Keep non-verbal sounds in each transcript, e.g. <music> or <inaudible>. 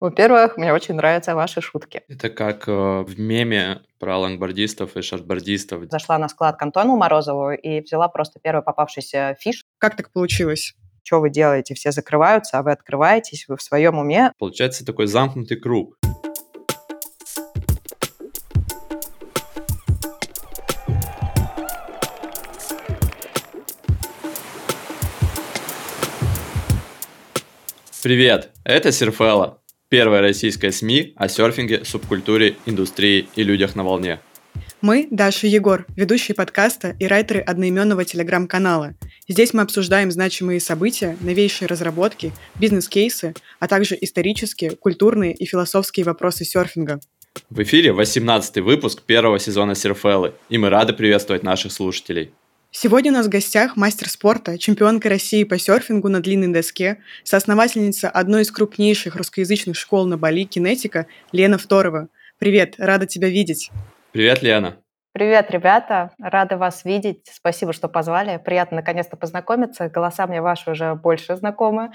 Во-первых, мне очень нравятся ваши шутки. Это как э, в меме про лонгбордистов и шортбордистов. Зашла на склад к Антону Морозову и взяла просто первый попавшийся фиш. Как так получилось? Что вы делаете? Все закрываются, а вы открываетесь, вы в своем уме. Получается такой замкнутый круг. Привет, это Серфелла, первая российская СМИ о серфинге, субкультуре, индустрии и людях на волне. Мы, Даша Егор, ведущие подкаста и райтеры одноименного телеграм-канала. Здесь мы обсуждаем значимые события, новейшие разработки, бизнес-кейсы, а также исторические, культурные и философские вопросы серфинга. В эфире 18 выпуск первого сезона Серфеллы, и мы рады приветствовать наших слушателей. Сегодня у нас в гостях мастер спорта, чемпионка России по серфингу на длинной доске, соосновательница одной из крупнейших русскоязычных школ на Бали «Кинетика» Лена Второва. Привет, рада тебя видеть. Привет, Лена. Привет, ребята. Рада вас видеть. Спасибо, что позвали. Приятно наконец-то познакомиться. Голоса мне ваши уже больше знакомы.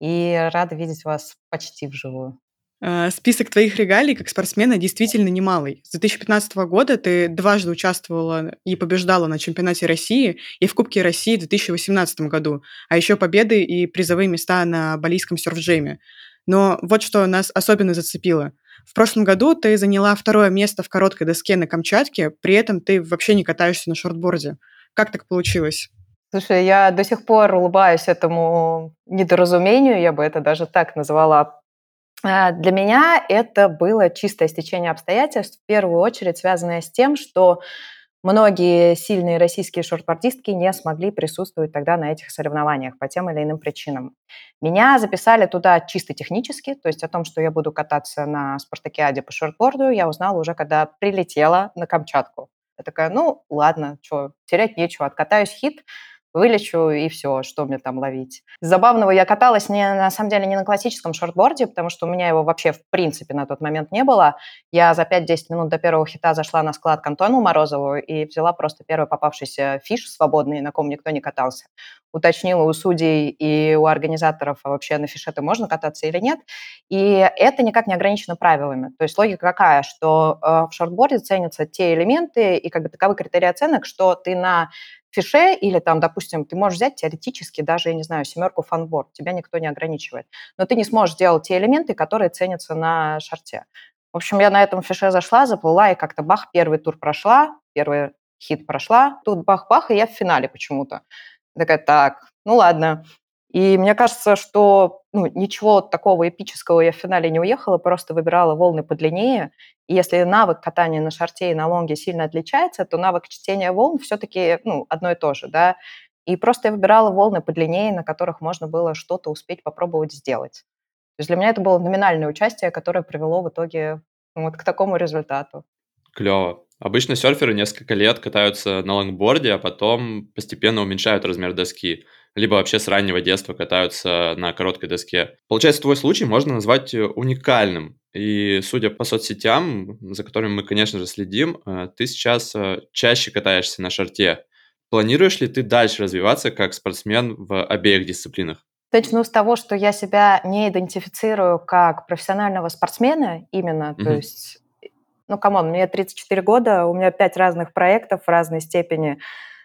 И рада видеть вас почти вживую. Э, список твоих регалий как спортсмена действительно немалый. С 2015 года ты дважды участвовала и побеждала на чемпионате России и в Кубке России в 2018 году, а еще победы и призовые места на балийском серф-джеме. Но вот что нас особенно зацепило. В прошлом году ты заняла второе место в короткой доске на Камчатке, при этом ты вообще не катаешься на шортборде. Как так получилось? Слушай, я до сих пор улыбаюсь этому недоразумению, я бы это даже так назвала, для меня это было чистое стечение обстоятельств, в первую очередь связанное с тем, что многие сильные российские шортбордистки не смогли присутствовать тогда на этих соревнованиях по тем или иным причинам. Меня записали туда чисто технически, то есть о том, что я буду кататься на спартакиаде по шортборду, я узнала уже, когда прилетела на Камчатку. Я такая, ну ладно, что, терять нечего, откатаюсь хит, вылечу и все, что мне там ловить. Забавного я каталась не, на самом деле не на классическом шортборде, потому что у меня его вообще в принципе на тот момент не было. Я за 5-10 минут до первого heat а зашла на склад к Антону Морозову и взяла просто первый попавшийся fish свободный, на ком никто не катался. Уточнила у судей и у организаторов, а вообще на fish е-то можно кататься или нет. И это никак не ограничено правилами. То есть логика какая, что э, в шортборде ценятся те элементы и как бы таковы критерии оценок, что ты на fish е или там, допустим, ты можешь взять теоретически даже, я не знаю, семерку funboard, тебя никто не ограничивает, но ты не сможешь делать те элементы, которые ценятся на шарте. В общем, я на этом фише зашла, заплыла, и как-то бах, первый тур прошла, первый хит прошла, тут бах-бах, и я в финале почему-то. Такая, так, ну ладно. И мне кажется, что ну, ничего такого эпического я в финале не уехала, просто выбирала волны подлиннее. И если навык катания на шарте и на лонге сильно отличается, то навык чтения волн все-таки ну, одно и то же. Да? И просто я выбирала волны подлиннее, на которых можно было что-то успеть попробовать сделать. То есть для меня это было номинальное участие, которое привело в итоге ну, вот к такому результату. Клево. Обычно серферы несколько лет катаются на лонгборде, а потом постепенно уменьшают размер доски либо вообще с раннего детства катаются на короткой доске. Получается, твой случай можно назвать э, уникальным. И судя по соцсетям, за которыми мы, конечно же, следим, э, ты сейчас э, чаще катаешься на шарте. Планируешь ли ты дальше развиваться как спортсмен в обеих дисциплинах? Начну с того, что я себя не идентифицирую как профессионального спортсмена именно, mm-hmm. то есть, ну, come on, мне 34 года, у меня пять разных проектов в разной степени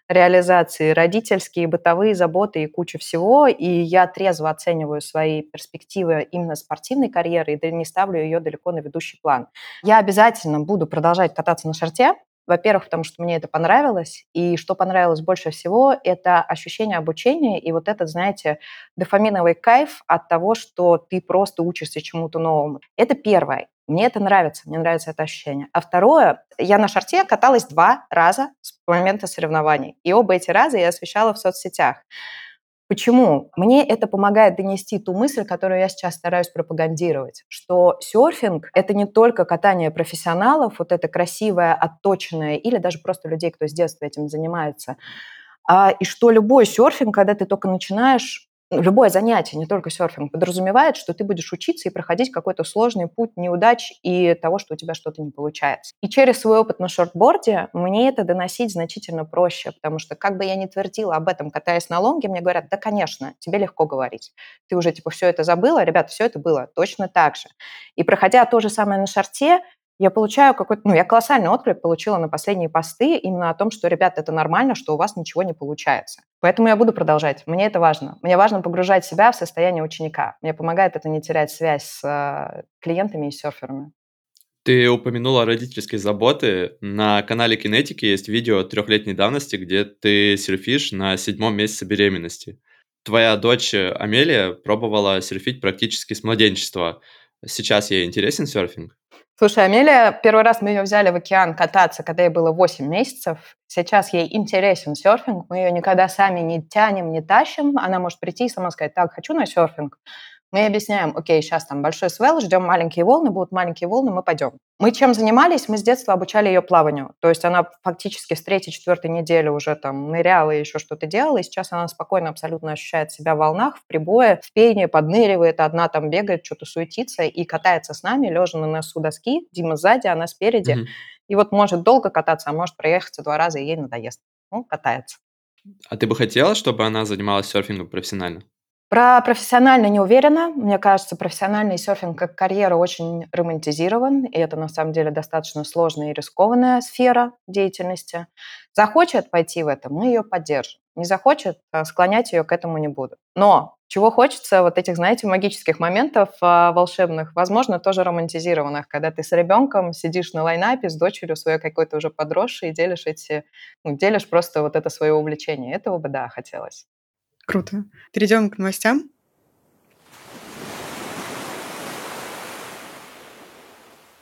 реализации родительские, бытовые заботы и куча всего, и я трезво оцениваю свои перспективы именно спортивной карьеры и не ставлю ее далеко на ведущий план. Я обязательно буду продолжать кататься на шорте, во-первых, потому что мне это понравилось, и что понравилось больше всего, это ощущение обучения и вот этот, знаете, дофаминовый кайф от того, что ты просто учишься чему-то новому. Это первое. Мне это нравится, мне нравится это ощущение. А второе, я на шарте каталась два раза с момента соревнований. И оба эти раза я освещала в соцсетях. Почему? Мне это помогает донести ту мысль, которую я сейчас стараюсь пропагандировать, что серфинг — это не только катание профессионалов, вот это красивое, отточенное, или даже просто людей, кто с детства этим занимается, а, и что любой серфинг, когда ты только начинаешь, любое занятие, не только серфинг, подразумевает, что ты будешь учиться и проходить какой-то сложный путь неудач и того, что у тебя что-то не получается. И через свой опыт на шортборде мне это доносить значительно проще, потому что как бы я ни твердила об этом, катаясь на лонге, мне говорят, да, конечно, тебе легко говорить. Ты уже, типа, все это забыла, ребята, все это было точно так же. И проходя то же самое на шарте, я получаю какой-то, ну, я колоссальный отклик получила на последние посты именно о том, что, ребята, это нормально, что у вас ничего не получается. Поэтому я буду продолжать. Мне это важно. Мне важно погружать себя в состояние ученика. Мне помогает это не терять связь с э, клиентами и серферами. Ты упомянула родительские заботы. На канале Кинетики есть видео трехлетней давности, где ты серфишь на седьмом месяце беременности. Твоя дочь Амелия пробовала серфить практически с младенчества. Сейчас ей интересен серфинг? Слушай, Амелия, первый раз мы ее взяли в океан кататься, когда ей было 8 месяцев. Сейчас ей интересен серфинг, мы ее никогда сами не тянем, не тащим. Она может прийти и сама сказать, так, хочу на серфинг. Мы объясняем, окей, сейчас там большой свел, ждем маленькие волны, будут маленькие волны, мы пойдем. Мы чем занимались? Мы с детства обучали ее плаванию. То есть она фактически с третьей, четвертой недели уже там ныряла и еще что-то делала, и сейчас она спокойно абсолютно ощущает себя в волнах, в прибое, в пении, подныривает, одна там бегает, что-то суетится и катается с нами, лежа на носу доски, Дима сзади, она спереди. Mm-hmm. И вот может долго кататься, а может проехаться два раза, и ей надоест. Ну, катается. А ты бы хотела, чтобы она занималась серфингом профессионально? Про профессионально не уверена. Мне кажется, профессиональный серфинг как карьера очень романтизирован, и это на самом деле достаточно сложная и рискованная сфера деятельности. Захочет пойти в это, мы ее поддержим. Не захочет, а склонять ее к этому не буду. Но чего хочется, вот этих, знаете, магических моментов а, волшебных, возможно, тоже романтизированных, когда ты с ребенком сидишь на лайнапе с дочерью своей какой-то уже подросшей и делишь эти, ну, делишь просто вот это свое увлечение. Этого бы, да, хотелось. Круто. Перейдем к новостям.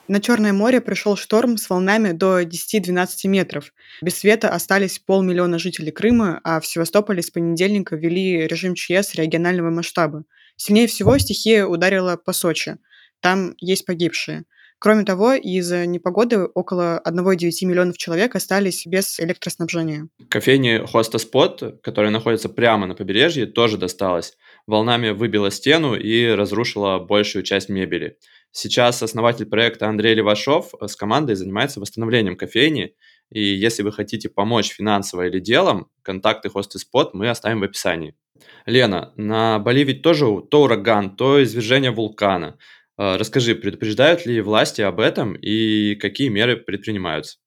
На Черное море пришел шторм с волнами до 10-12 метров. Без света остались полмиллиона жителей Крыма, а в Севастополе с понедельника ввели режим ЧС регионального масштаба. Сильнее всего стихия ударила по Сочи. Там есть погибшие. Кроме того, из-за непогоды около 1,9 миллионов человек остались без электроснабжения. Кофейне Хоста Спот, которая находится прямо на побережье, тоже досталось. Волнами выбила стену и разрушила большую часть мебели. Сейчас основатель проекта Андрей Левашов с командой занимается восстановлением кофейни. И если вы хотите помочь финансово или делом, контакты Хоста Спот мы оставим в описании. Лена, на Бали ведь тоже то ураган, то извержение вулкана – расскажи, предупреждают ли власти об этом и какие меры предпринимаются?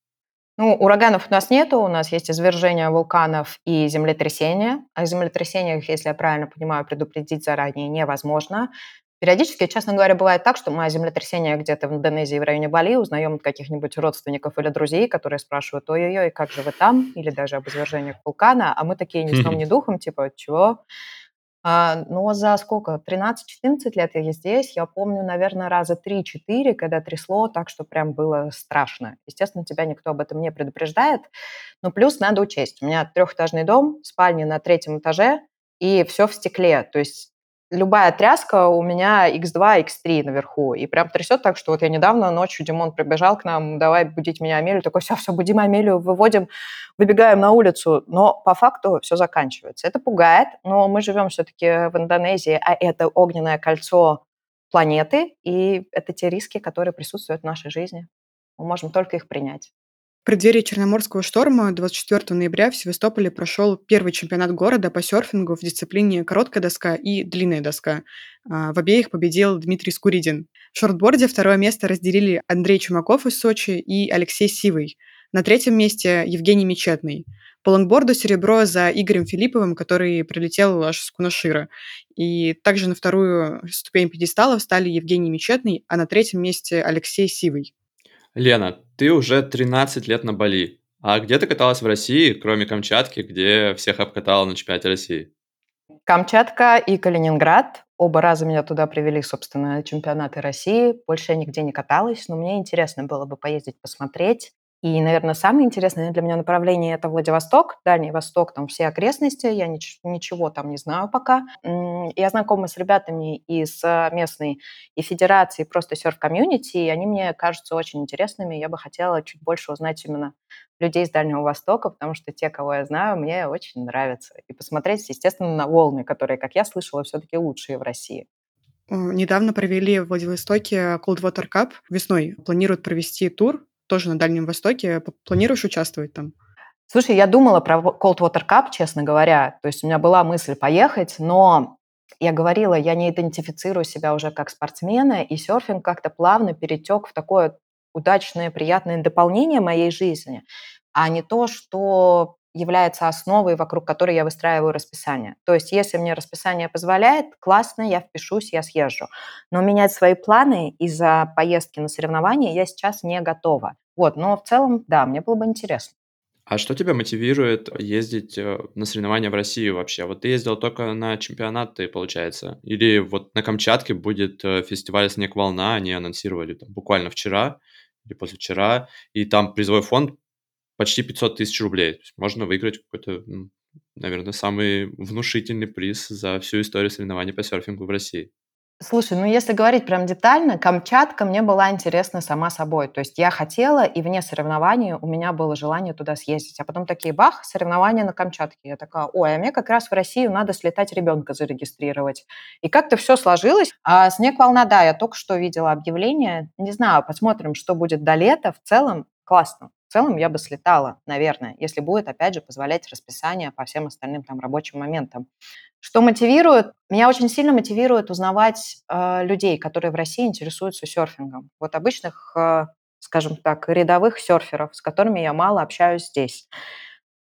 Ну, ураганов у нас нету, у нас есть извержения вулканов и землетрясения. О землетрясениях, если я правильно понимаю, предупредить заранее невозможно. Периодически, честно говоря, бывает так, что мы о землетрясении где-то в Индонезии в районе Бали узнаем от каких-нибудь родственников или друзей, которые спрашивают, ой-ой-ой, как же вы там? Или даже об извержениях вулкана, а мы такие ни сном, <laughs> ни духом, типа, чего? А, но за сколько? 13-14 лет я здесь. Я помню, наверное, раза 3-4, когда трясло так, что прям было страшно. Естественно, тебя никто об этом не предупреждает. Но плюс надо учесть. У меня трехэтажный дом, спальня на третьем этаже, и все в стекле. То есть любая тряска у меня x2, x3 наверху. И прям трясет так, что вот я недавно ночью Димон прибежал к нам, давай будить меня Амелию. Такой, все, все, будим Амелию, выводим, выбегаем на улицу. Но по факту все заканчивается. Это пугает, но мы живем все-таки в Индонезии, а это огненное кольцо планеты, и это те риски, которые присутствуют в нашей жизни. Мы можем только их принять. Преддверии Черноморского шторма 24 ноября в Севастополе прошел первый чемпионат города по серфингу в дисциплине короткая доска и длинная доска. А, в обеих победил Дмитрий Скуридин. В шортборде второе место разделили Андрей Чумаков из Сочи и Алексей Сивый. На третьем месте Евгений Мечетный. По лонгборду серебро за Игорем Филипповым, который прилетел аж с Кунашира. И также на вторую ступень пьедестала встали Евгений Мечетный, а на третьем месте Алексей Сивый. Лена, ты уже 13 лет на Бали. А где ты каталась в России, кроме Камчатки, где всех обкатала на чемпионате России? Камчатка и Калининград. Оба раза меня туда привели, собственно, чемпионаты России. Больше я нигде не каталась, но мне интересно было бы поездить, посмотреть. И, наверное, самое интересное для меня направление – это Владивосток, Дальний Восток, там все окрестности, я нич- ничего там не знаю пока. Я знакома с ребятами из э, местной и федерации, просто серф-комьюнити, и они мне кажутся очень интересными. Я бы хотела чуть больше узнать именно людей из Дальнего Востока, потому что те, кого я знаю, мне очень нравятся. И посмотреть, естественно, на волны, которые, как я слышала, все-таки лучшие в России. Недавно провели в Владивостоке Cold Water Cup. Весной планируют провести тур тоже на Дальнем Востоке. Планируешь участвовать там? Слушай, я думала про Cold Water Cup, честно говоря. То есть у меня была мысль поехать, но я говорила, я не идентифицирую себя уже как спортсмена, и серфинг как-то плавно перетек в такое удачное, приятное дополнение моей жизни, а не то, что является основой, вокруг которой я выстраиваю расписание. То есть, если мне расписание позволяет, классно, я впишусь, я съезжу. Но менять свои планы из-за поездки на соревнования я сейчас не готова. Вот, но в целом, да, мне было бы интересно. А что тебя мотивирует ездить э, на соревнования в Россию вообще? Вот ты ездил только на чемпионаты, получается? Или вот на Камчатке будет э, фестиваль «Снег волна», они анонсировали там буквально вчера или позавчера, и там призовой фонд почти 500 тысяч рублей. То есть можно выиграть какой-то, наверное, самый внушительный приз за всю историю соревнований по серфингу в России. Слушай, ну если говорить прям детально, Камчатка мне была интересна сама собой. То есть я хотела, и вне соревнований у меня было желание туда съездить. А потом такие, бах, соревнования на Камчатке. Я такая, ой, а мне как раз в Россию надо слетать ребенка зарегистрировать. И как-то все сложилось. А снег волна, да, я только что видела объявление. Не знаю, посмотрим, что будет до лета. В целом классно. В целом я бы слетала, наверное, если будет, опять же, позволять расписание по всем остальным там рабочим моментам. Что мотивирует? Меня очень сильно мотивирует узнавать э, людей, которые в России интересуются серфингом. Вот обычных, э, скажем так, рядовых серферов, с которыми я мало общаюсь здесь.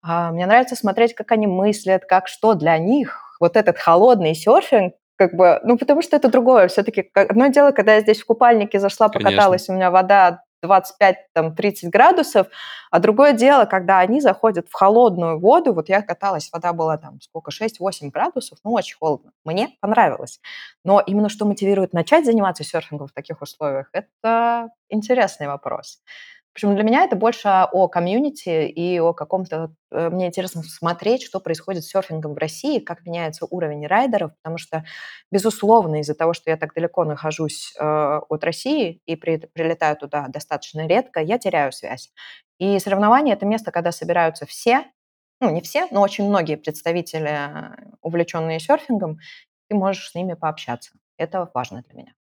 Э, мне нравится смотреть, как они мыслят, как что для них вот этот холодный серфинг, как бы, ну, потому что это другое. Все-таки одно дело, когда я здесь в купальнике зашла, покаталась, Конечно. у меня вода 25-30 градусов, а другое дело, когда они заходят в холодную воду, вот я каталась, вода была там сколько, 6-8 градусов, ну, очень холодно. Мне понравилось. Но именно что мотивирует начать заниматься серфингом в таких условиях, это интересный вопрос. Причем для меня это больше о комьюнити и о каком-то... Э, мне интересно смотреть, что происходит с серфингом в России, как меняется уровень райдеров, потому что, безусловно, из-за того, что я так далеко нахожусь э, от России и при, прилетаю туда достаточно редко, я теряю связь. И соревнования – это место, когда собираются все, ну, не все, но очень многие представители, э, увлеченные серфингом, ты можешь с ними пообщаться. Это важно для меня.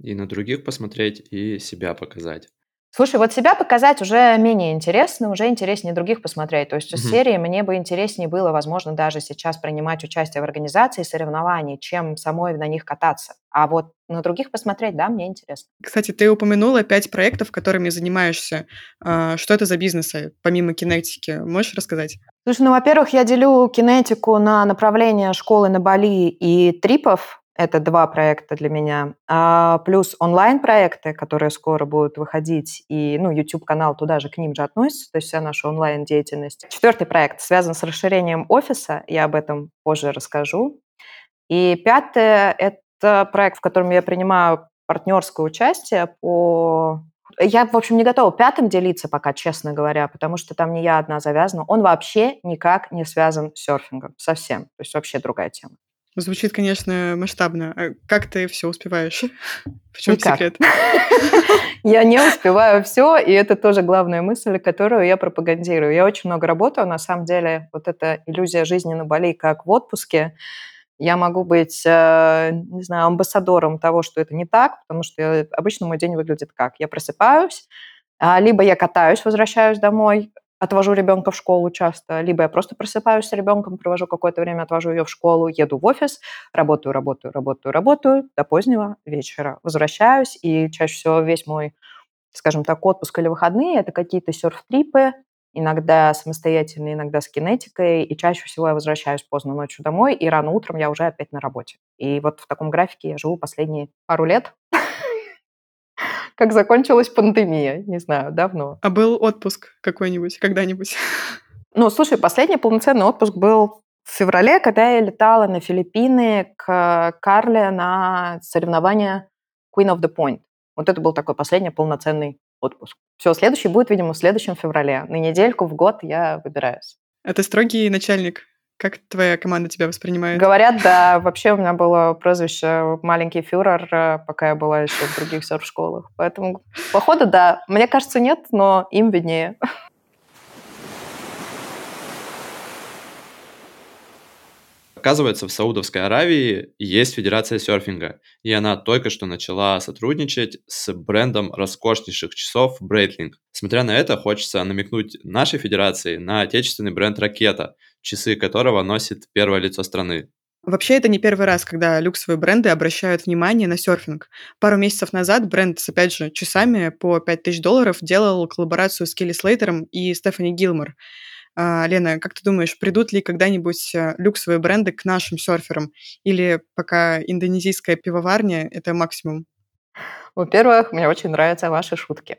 И на других посмотреть, и себя показать. Слушай, вот себя показать уже менее интересно, уже интереснее других посмотреть. То есть из серии мне бы интереснее было, возможно, даже сейчас принимать участие в организации соревнований, чем самой на них кататься. А вот на других посмотреть, да, мне интересно. Кстати, ты упомянула пять проектов, которыми занимаешься. А, что это за бизнесы, помимо кинетики? Можешь рассказать? Слушай, ну, во-первых, я делю кинетику на направление школы на Бали и трипов. Это два проекта для меня. А, плюс онлайн-проекты, которые скоро будут выходить, и ну, YouTube-канал туда же, к ним же относится, то есть вся наша онлайн-деятельность. Четвертый проект связан с расширением офиса, я об этом позже расскажу. И пятое – это проект, в котором я принимаю партнерское участие по я, в общем, не готова пятым делиться пока, честно говоря, потому что там не я одна завязана. Он вообще никак не связан с серфингом. Совсем. То есть вообще другая тема. Звучит, конечно, масштабно. А как ты все успеваешь? <laughs> В чем Никак. секрет? <laughs> Я не успеваю все, и это тоже главная мысль, которую я пропагандирую. Я очень много работаю, на самом деле, вот эта иллюзия жизни на Бали, как в отпуске, я могу быть, э, не знаю, амбассадором того, что это не так, потому что обычно мой день выглядит как? Я просыпаюсь, а, либо я катаюсь, возвращаюсь домой, отвожу ребенка в школу часто, либо я просто просыпаюсь с ребенком, провожу какое-то время, отвожу ее в школу, еду в офис, работаю, работаю, работаю, работаю до позднего вечера, возвращаюсь, и чаще всего весь мой, скажем так, отпуск или выходные – это какие-то серф-трипы, иногда самостоятельно, иногда с кинетикой, и чаще всего я возвращаюсь поздно ночью домой, и рано утром я уже опять на работе. И вот в таком графике я живу последние пару лет, как закончилась пандемия, не знаю, давно. А был отпуск какой-нибудь, когда-нибудь? <laughs> Ну, слушай, последний полноценный отпуск был в феврале, когда я летала на Филиппины к Карле на соревнования Queen of the Point. Вот это был такой последний полноценный отпуск. Все, следующий будет, видимо, в следующем феврале. На недельку в год я выбираюсь. Это строгий начальник. Как твоя команда тебя воспринимает? Говорят, да. Вообще у меня было прозвище «маленький фюрер», э, пока я была еще в других серф-школах. Поэтому, походу, да. Мне кажется, нет, но им виднее. Оказывается, в Саудовской Аравии есть Федерация серфинга, и она только что начала сотрудничать с брендом роскошнейших часов Breitling. Смотря на это, хочется намекнуть нашей федерации на отечественный бренд «Ракета», часы которого носит первое лицо страны. Вообще, это не первый раз, когда люксовые бренды обращают внимание на серфинг. Пару месяцев назад бренд с, опять же, часами по 5000 долларов делал коллаборацию с Келли Слейтером и Стефани Гилмор. А, Лена, как ты думаешь, придут ли когда-нибудь э, люксовые бренды к нашим серферам? Или пока индонезийская пивоварня — это максимум? Во-первых, мне очень нравятся ваши шутки.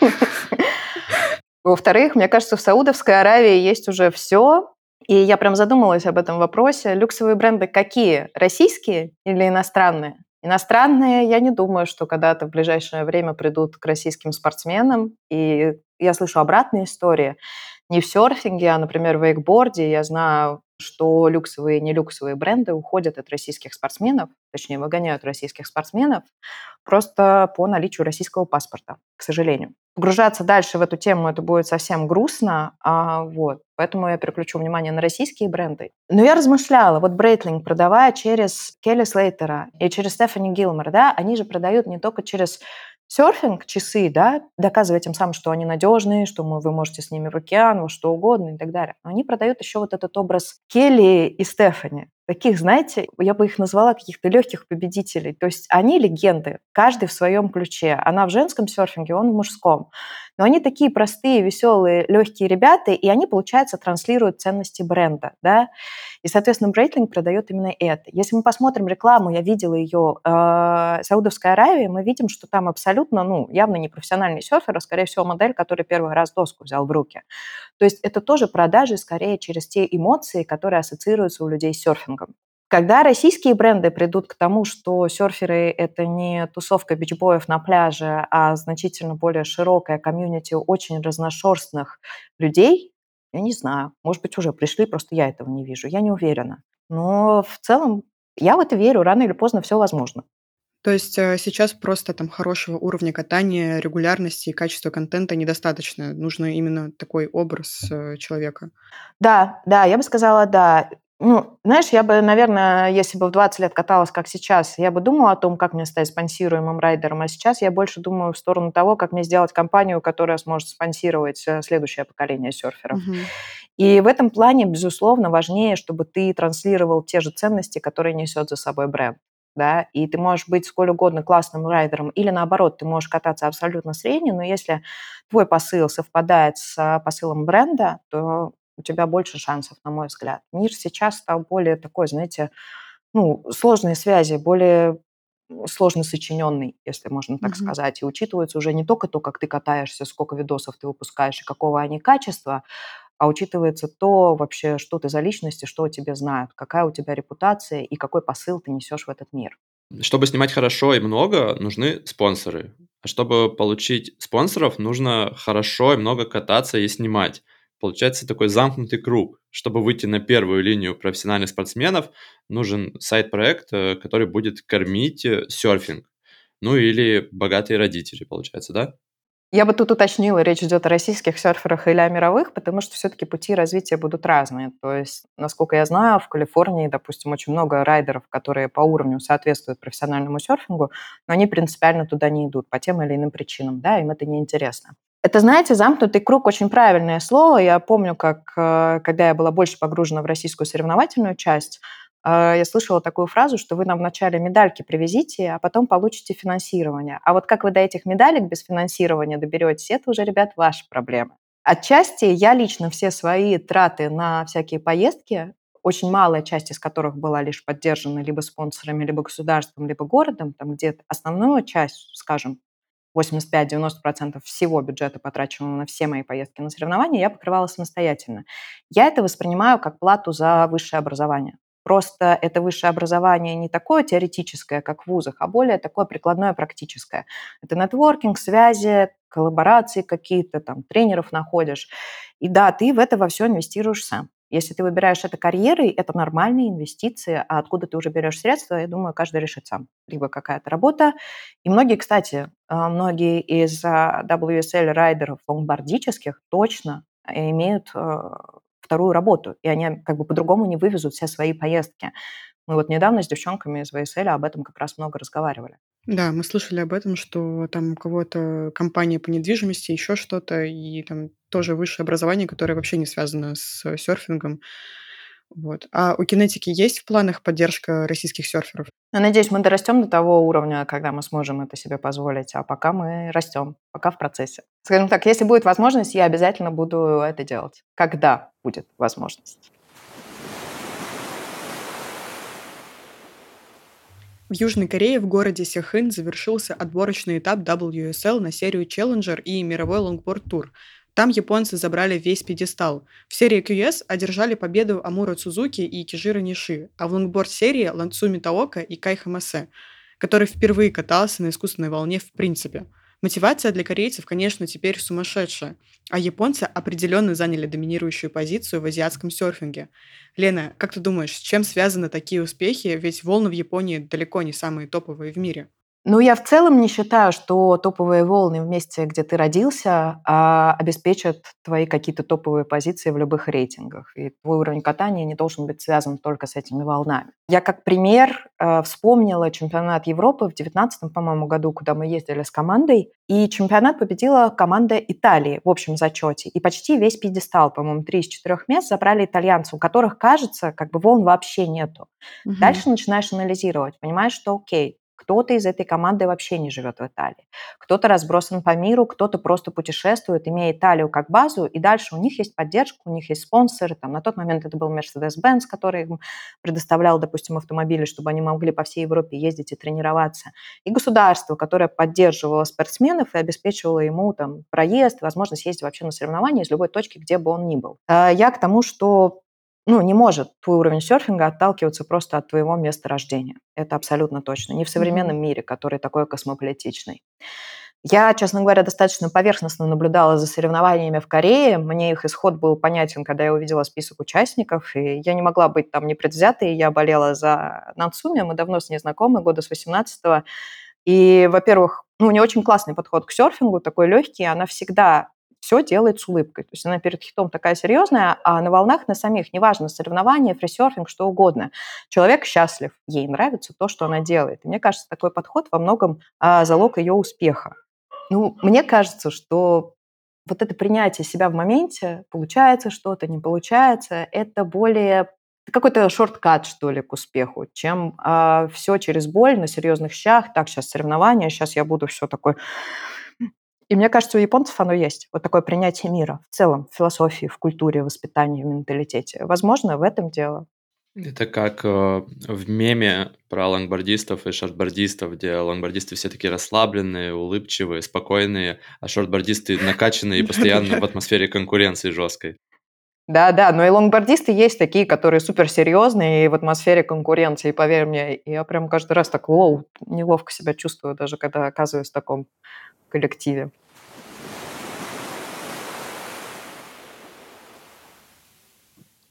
<laughs> Во-вторых, мне кажется, в Саудовской Аравии есть уже все, и я прям задумалась об этом вопросе. Люксовые бренды какие? Российские или иностранные? Иностранные, я не думаю, что когда-то в ближайшее время придут к российским спортсменам. И я слышу обратные истории не в серфинге, а, например, в вейкборде. Я знаю, что люксовые и нелюксовые бренды уходят от российских спортсменов, точнее, выгоняют российских спортсменов просто по наличию российского паспорта, к сожалению. Погружаться дальше в эту тему это будет совсем грустно, а, вот, поэтому я переключу внимание на российские бренды. Но я размышляла, вот Брейтлинг, продавая через Келли Слейтера и через Стефани Гилмор, да, они же продают не только через серфинг, часы, да, доказывая тем самым, что они надежные, что вы можете с ними в океан, во что угодно и так далее. Но они продают еще вот этот образ Келли и Стефани. Таких, знаете, я бы их назвала каких-то легких победителей. То есть они легенды, каждый в своем ключе. Она в женском серфинге, он в мужском. Но они такие простые, веселые, легкие ребята, и они, получается, транслируют ценности бренда. Да? И, соответственно, Брейтлинг продает именно это. Если мы посмотрим рекламу, я видела ее э, Саудовской Аравии, мы видим, что там абсолютно, ну, явно не профессиональный серфер, а, скорее всего, модель, который первый раз доску взял в руки. То есть это тоже продажи скорее через те эмоции, которые ассоциируются у людей с серфингом. Когда российские бренды придут к тому, что серферы – это не тусовка бичбоев на пляже, а значительно более широкая комьюнити очень разношерстных людей, я не знаю. Может быть, уже пришли, просто я этого не вижу. Я не уверена. Но в целом я в это верю. Рано или поздно все возможно. То есть э, сейчас просто там хорошего уровня катания, регулярности и качества контента недостаточно. Нужно именно такой образ э, человека. Да, да, я бы сказала, да. Ну, знаешь, я бы, наверное, если бы в 20 лет каталась, как сейчас, я бы думала о том, как мне стать спонсируемым райдером, а сейчас я больше думаю в сторону того, как мне сделать компанию, которая сможет спонсировать э, следующее поколение серферов. Угу. И в этом плане, безусловно, важнее, чтобы ты транслировал те же ценности, которые несет за собой бренд. Да, и ты можешь быть сколь угодно классным райдером, или наоборот, ты можешь кататься абсолютно средне, но если твой посыл совпадает с посылом бренда, то у тебя больше шансов, на мой взгляд. Мир сейчас стал более такой, знаете, ну, сложные связи, более сложно сочиненный, если можно так mm-hmm. сказать. И учитывается уже не только то, как ты катаешься, сколько видосов ты выпускаешь и какого они качества, а учитывается то вообще, что ты за личность и что о тебе знают, какая у тебя репутация и какой посыл ты несешь в этот мир. Чтобы снимать хорошо и много, нужны спонсоры. А чтобы получить спонсоров, нужно хорошо и много кататься и снимать. Получается такой замкнутый круг. Чтобы выйти на первую линию профессиональных спортсменов, нужен сайт-проект, э, который будет кормить э, серфинг. Ну или богатые родители, получается, да? Я бы тут уточнила, речь идет о российских серферах или о мировых, потому что все-таки пути развития будут разные. То есть, насколько я знаю, в Калифорнии, допустим, очень много райдеров, которые по уровню соответствуют профессиональному серфингу, но они принципиально туда не идут по тем или иным причинам, да, им это неинтересно. Это, знаете, замкнутый круг очень правильное слово. Я помню, как э, когда я была больше погружена в российскую соревновательную часть, э, я слышала такую фразу, что вы нам вначале медальки привезите, а потом получите финансирование. А вот как вы до этих медалек без финансирования доберетесь, это уже, ребят, ваши проблемы. Отчасти я лично все свои траты на всякие поездки, очень малая часть из которых была лишь поддержана либо спонсорами, либо государством, либо городом, там где основную часть, скажем, 85-90% всего бюджета, потраченного на все мои поездки на соревнования, я покрывала самостоятельно. Я это воспринимаю как плату за высшее образование. Просто это высшее образование не такое теоретическое, как в вузах, а более такое прикладное, практическое. Это нетворкинг, связи, коллаборации какие-то, там, тренеров находишь. И да, ты в это во все инвестируешь сам. Если ты выбираешь это карьерой, это нормальные инвестиции, а откуда ты уже берешь средства, я думаю, каждый решит сам. Либо какая-то работа. И многие, кстати, а, многие из а, WSL райдеров лонгбордических точно имеют а, вторую работу, и они как бы по-другому не вывезут все свои поездки. Мы вот недавно с девчонками из ВСЛ об этом как раз много разговаривали. Да, мы слышали об этом, что там у кого-то компания по недвижимости, еще что-то, и там тоже высшее образование, которое вообще не связано с серфингом. Вот. А у кинетики есть в планах поддержка российских серферов? Я надеюсь, мы дорастем до того уровня, когда мы сможем это себе позволить, а пока мы растем, пока в процессе. Скажем так, если будет возможность, я обязательно буду это делать. Когда будет возможность. В Южной Корее в городе Сехын завершился отборочный этап WSL на серию Challenger и мировой лонгборд-тур. Там японцы забрали весь пьедестал. В серии QS одержали победу Амуро Цузуки и Кижира Ниши, а в лонгборд-серии Нацуми Таока и Кай Хамасе, который впервые катался на искусственной волне в принципе – Мотивация для корейцев, конечно, теперь сумасшедшая, а японцы определенно заняли доминирующую позицию в азиатском серфинге. Лена, как ты думаешь, с чем связаны такие успехи? Ведь волны в Японии далеко не самые топовые в мире. Ну, я в целом не считаю, что топовые волны в месте, где ты родился, а, обеспечат твои какие-то топовые позиции в любых рейтингах. И твой уровень катания не должен быть связан только с этими волнами. Я как пример э, вспомнила чемпионат Европы в 2019, по-моему, году, куда мы ездили с командой. И чемпионат победила команда Италии в общем зачете. И почти весь пьедестал, по-моему, три из четырех мест забрали итальянцы, у которых, кажется, как бы волн вообще нету. Угу. Дальше начинаешь анализировать, понимаешь, что окей, кто-то из этой команды вообще не живет в Италии. Кто-то разбросан по миру, кто-то просто путешествует, имея Италию как базу, и дальше у них есть поддержка, у них есть спонсоры. Там, на тот момент это был Mercedes-Benz, который им предоставлял, допустим, автомобили, чтобы они могли по всей Европе ездить и тренироваться. И государство, которое поддерживало спортсменов и обеспечивало ему там, проезд, возможность ездить вообще на соревнования из любой точки, где бы он ни был. А я к тому, что ну, не может твой уровень серфинга отталкиваться просто от твоего места рождения. Это абсолютно точно. Не в современном мире, который такой космополитичный. Я, честно говоря, достаточно поверхностно наблюдала за соревнованиями в Корее. Мне их исход был понятен, когда я увидела список участников, и я не могла быть там непредвзятой. Я болела за Нацуми, мы давно с ней знакомы, года с 18-го. И, во-первых, ну, у нее очень классный подход к серфингу, такой легкий. Она всегда все делает с улыбкой. То есть она перед хитом такая серьезная, а на волнах на самих, неважно, соревнования, фрисерфинг, что угодно. Человек счастлив, ей нравится то, что она делает. И мне кажется, такой подход во многом а, залог ее успеха. Ну, мне кажется, что вот это принятие себя в моменте, получается что-то, не получается, это более какой-то шорткат, что ли, к успеху, чем а, все через боль на серьезных щах. Так, сейчас соревнования, сейчас я буду все такой и мне кажется, у японцев оно есть. Вот такое принятие мира в целом, в философии, в культуре, в воспитании, в менталитете. Возможно, в этом дело. Это как э, в меме про лонгбордистов и шортбордистов, где лонгбордисты все такие расслабленные, улыбчивые, спокойные, а шортбордисты накачанные и постоянно в <laughs> атмосфере конкуренции жесткой. Да, да, но и лонгбордисты есть такие, которые суперсерьезные и в атмосфере конкуренции, поверь мне, я прям каждый раз так, воу, неловко себя чувствую, даже когда оказываюсь в таком коллективе.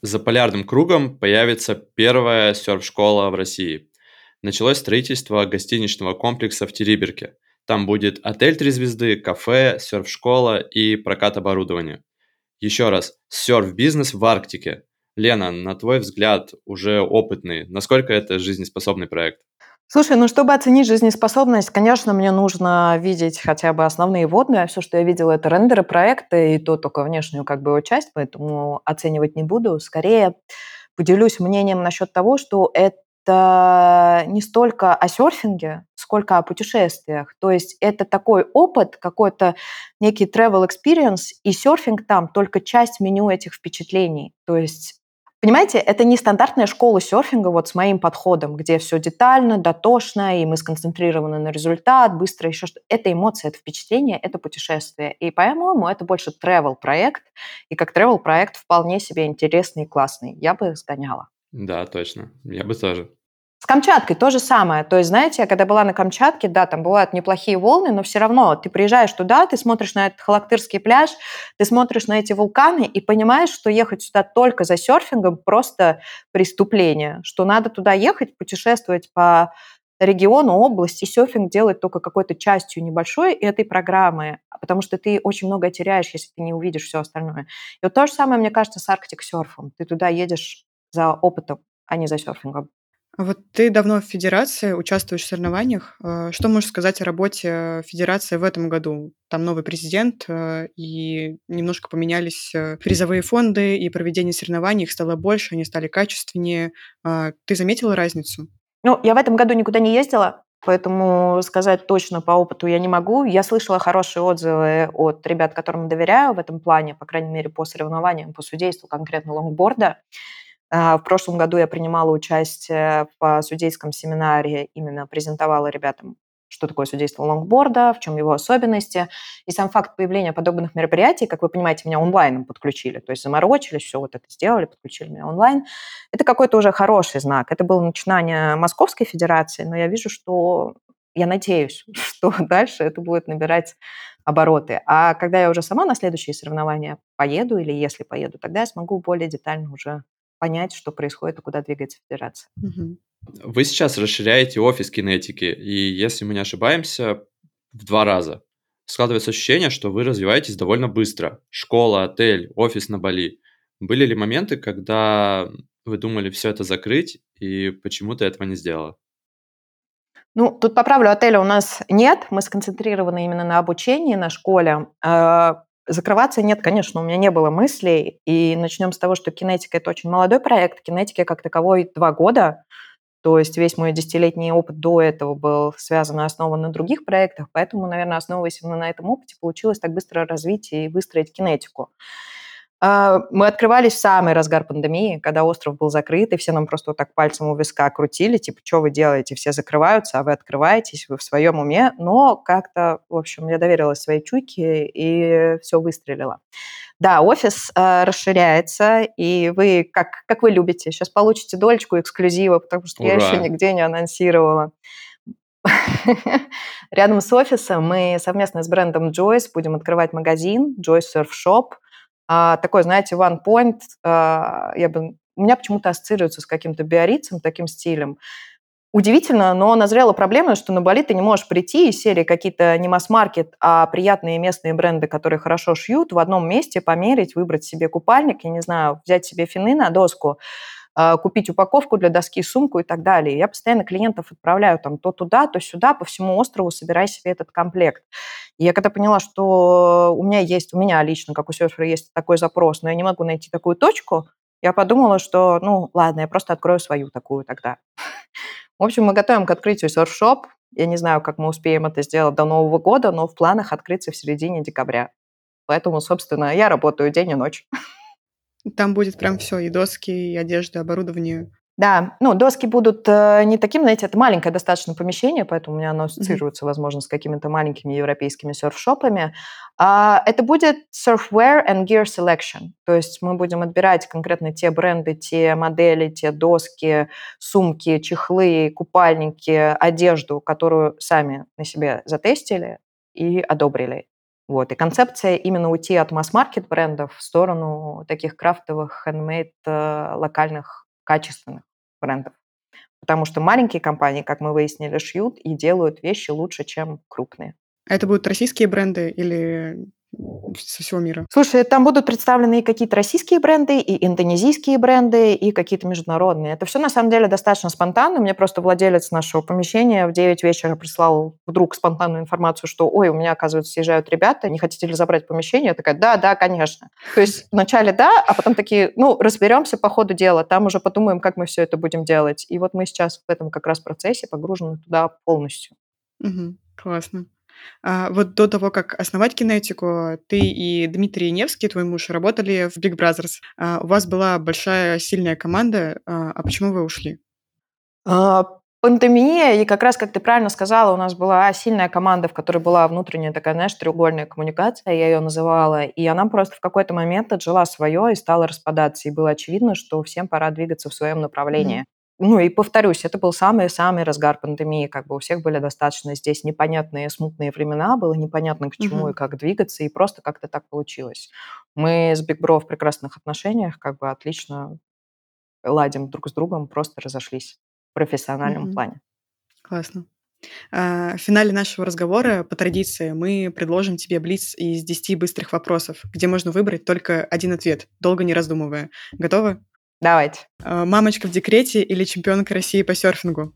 За полярным кругом появится первая серф-школа в России. Началось строительство гостиничного комплекса в Териберке. Там будет отель три звезды, кафе, серф-школа и прокат оборудования. Еще раз, серф-бизнес в Арктике. Лена, на твой взгляд, уже опытный, насколько это жизнеспособный проект? Слушай, ну чтобы оценить жизнеспособность, конечно, мне нужно видеть хотя бы основные водные. А все, что я видела, это рендеры проекта, и то только внешнюю как бы его часть, поэтому оценивать не буду. Скорее поделюсь мнением насчет того, что это не столько о серфинге, сколько о путешествиях. То есть это такой опыт, какой-то некий travel experience, и серфинг там только часть меню этих впечатлений. То есть Понимаете, это не стандартная школа серфинга вот с моим подходом, где все детально, дотошно, и мы сконцентрированы на результат, быстро еще что Это эмоции, это впечатление, это путешествие. И, по-моему, это больше travel проект и как travel проект вполне себе интересный и классный. Я бы сгоняла. Да, точно. Я бы тоже. Камчаткой то же самое. То есть, знаете, я когда была на Камчатке, да, там бывают неплохие волны, но все равно ты приезжаешь туда, ты смотришь на этот Халактырский пляж, ты смотришь на эти вулканы и понимаешь, что ехать сюда только за серфингом просто преступление, что надо туда ехать, путешествовать по региону, области, серфинг делать только какой-то частью небольшой этой программы, потому что ты очень много теряешь, если ты не увидишь все остальное. И вот то же самое, мне кажется, с Арктик серфом. Ты туда едешь за опытом, а не за серфингом. Вот ты давно в федерации, участвуешь в соревнованиях. Э, что можешь сказать о работе федерации в этом году? Там новый президент, э, и немножко поменялись э, призовые фонды, и проведение соревнований их стало больше, они стали качественнее. Ты заметила разницу? Ну, я в этом году никуда не ездила, поэтому сказать точно по опыту я не могу. Я слышала хорошие отзывы от ребят, которым доверяю в этом плане, по крайней мере, по соревнованиям, по судейству конкретно лонгборда. А, в прошлом году я принимала участие в судейском семинаре, именно презентовала ребятам, что такое судейство лонгборда, в чем его особенности. И сам факт появления подобных мероприятий, как вы понимаете, меня онлайном подключили, то есть заморочились, все вот это сделали, подключили меня онлайн. Это какой-то уже хороший знак. Это было начинание Московской Федерации, но я вижу, что я надеюсь, <laughs> что дальше это будет набирать обороты. А когда я уже сама на следующие соревнования поеду, или если поеду, тогда я смогу более детально уже понять, что происходит и куда двигается федерация. Вы сейчас расширяете офис кинетики, и если мы не ошибаемся, в два раза. Складывается ощущение, что вы развиваетесь довольно быстро. Школа, отель, офис на Бали. Были ли моменты, когда вы думали все это закрыть, и почему ты этого не сделала? Ну, тут поправлю, отеля у нас нет. Мы сконцентрированы именно на обучении, на школе. Закрываться нет, конечно, у меня не было мыслей. И начнем с того, что кинетика – это очень молодой проект. Кинетике как таковой два года. То есть весь мой десятилетний опыт до этого был связан и основан на других проектах, поэтому, наверное, основываясь именно на этом опыте, получилось так быстро развить и выстроить кинетику. А, мы открывались в самый разгар пандемии, когда остров был закрыт, и все нам просто вот так пальцем у виска крутили, типа, что вы делаете, все закрываются, а вы открываетесь, вы в своем уме. Но как-то, в общем, я доверилась своей чуйке, и все выстрелило. Да, офис э, расширяется, и вы, как, как вы любите, сейчас получите долечку эксклюзива, потому что Ура. я еще нигде не анонсировала. <laughs> Рядом с офисом мы совместно с брендом Joyce будем открывать магазин Joyce Surf Shop – а, такой, знаете, one point, а, я бы, у меня почему-то ассоциируется с каким-то биорицем, таким стилем. Удивительно, но назрела проблема, что на Бали ты не можешь прийти из серии какие-то не масс-маркет, а приятные местные бренды, которые хорошо шьют, в одном месте померить, выбрать себе купальник, я не знаю, взять себе фины на доску, купить упаковку для доски, сумку и так далее. Я постоянно клиентов отправляю там то туда, то сюда, по всему острову, собирай себе этот комплект. И я когда поняла, что у меня есть, у меня лично, как у серфера, есть такой запрос, но я не могу найти такую точку, я подумала, что, ну, ладно, я просто открою свою такую тогда. В общем, мы готовим к открытию серфшоп. Я не знаю, как мы успеем это сделать до Нового года, но в планах открыться в середине декабря. Поэтому, собственно, я работаю день и ночь. Там будет прям все, и доски, и одежда, оборудование. Да, ну, доски будут э, не таким, знаете, это маленькое достаточно помещение, поэтому у меня оно ассоциируется, mm-hmm. возможно, с какими-то маленькими европейскими серф-шопами. А, это будет surfwear and gear selection, то есть мы будем отбирать конкретно те бренды, те модели, те доски, сумки, чехлы, купальники, одежду, которую сами на себе затестили и одобрили. Вот. И концепция именно уйти от масс-маркет брендов в сторону таких крафтовых, handmade, э, локальных, качественных брендов. Потому что маленькие компании, как мы выяснили, шьют и делают вещи лучше, чем крупные. А это будут российские бренды или со всего мира? Слушай, там будут представлены и какие-то российские бренды, и индонезийские бренды, и какие-то международные. Это все на самом деле достаточно спонтанно. Мне просто владелец нашего помещения в 9 вечера прислал вдруг спонтанную информацию, что ой, у меня, оказывается, съезжают ребята, не хотите ли забрать помещение? Я такая, да, да, конечно. То есть вначале да, а потом такие, ну, разберемся по ходу дела, там уже подумаем, как мы все это будем делать. И вот мы сейчас в этом как раз процессе погружены туда полностью. Угу, классно. А, вот до того, как основать кинетику, ты и Дмитрий Невский, твой муж, работали в Big Brothers. А, у вас была большая, сильная команда. А, а почему вы ушли? А, пандемия, и как раз, как ты правильно сказала, у нас была сильная команда, в которой была внутренняя такая, знаешь, треугольная коммуникация, я ее называла, и она просто в какой-то момент отжила свое и стала распадаться, и было очевидно, что всем пора двигаться в своем направлении. Mm-hmm. Ну и повторюсь, это был самый-самый разгар пандемии, как бы у всех были достаточно здесь непонятные, смутные времена, было непонятно к чему угу. и как двигаться, и просто как-то так получилось. Мы с Биг Бро в прекрасных отношениях, как бы отлично ладим друг с другом, просто разошлись в профессиональном угу. плане. Классно. А, в финале нашего разговора, по традиции, мы предложим тебе блиц из 10 быстрых вопросов, где можно выбрать только один ответ, долго не раздумывая. Готовы? Давайте. А, мамочка в декрете или чемпионка России по серфингу?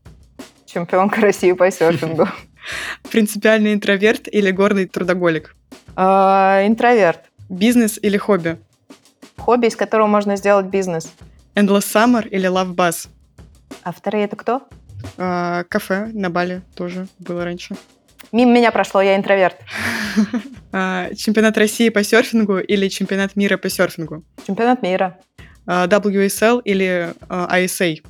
Чемпионка России по серфингу. <laughs> <laughs> Принципиальный интроверт или горный трудоголик? А, интроверт. Бизнес или хобби? Хобби, из которого можно сделать бизнес. Endless Summer или Love Bus? А вторые это кто? А, кафе на Бали тоже было раньше. Мимо меня прошло, я интроверт. <laughs> чемпионат России по серфингу или чемпионат мира по серфингу? Чемпионат мира. А, WSL или ISA? А,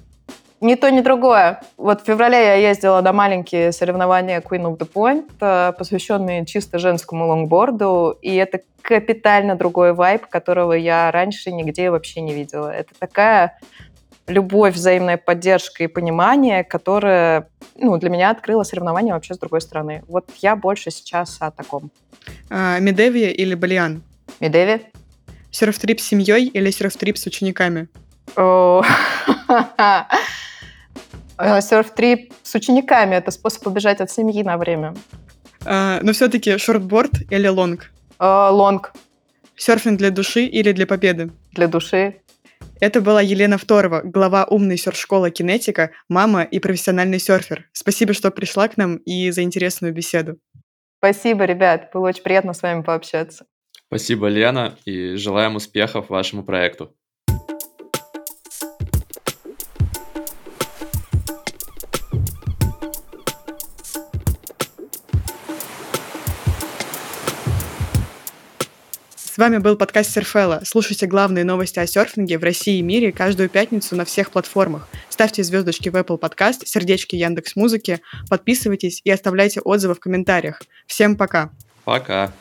ни то, ни другое. Вот в феврале я ездила на маленькие соревнования Queen of the Point, э, посвященные чисто женскому лонгборду, и это капитально другой вайб, которого я раньше нигде вообще не видела. Это такая любовь, взаимная поддержка и понимание, которое ну, для меня открыло соревнования вообще с другой стороны. Вот я больше сейчас о таком. А, Медеви или Балиан? Медеви. Серф-трип с семьей или серф-трип с учениками? <laughs> Серф-трип с учениками – это способ убежать от семьи на время. А, но все-таки шортборд или лонг? А, лонг. Серфинг для души или для победы? Для души. Это была Елена Второва, глава умной серф-школы «Кинетика», мама и профессиональный серфер. Спасибо, что пришла к нам и за интересную беседу. Спасибо, ребят. Было очень приятно с вами пообщаться. Спасибо, Лена, и желаем успехов вашему проекту. С вами был подкаст Серфелла. Слушайте главные новости о серфинге в России и мире каждую пятницу на всех платформах. Ставьте звездочки в Apple Podcast, сердечки Яндекс Музыки, подписывайтесь и оставляйте отзывы в комментариях. Всем пока! Пока!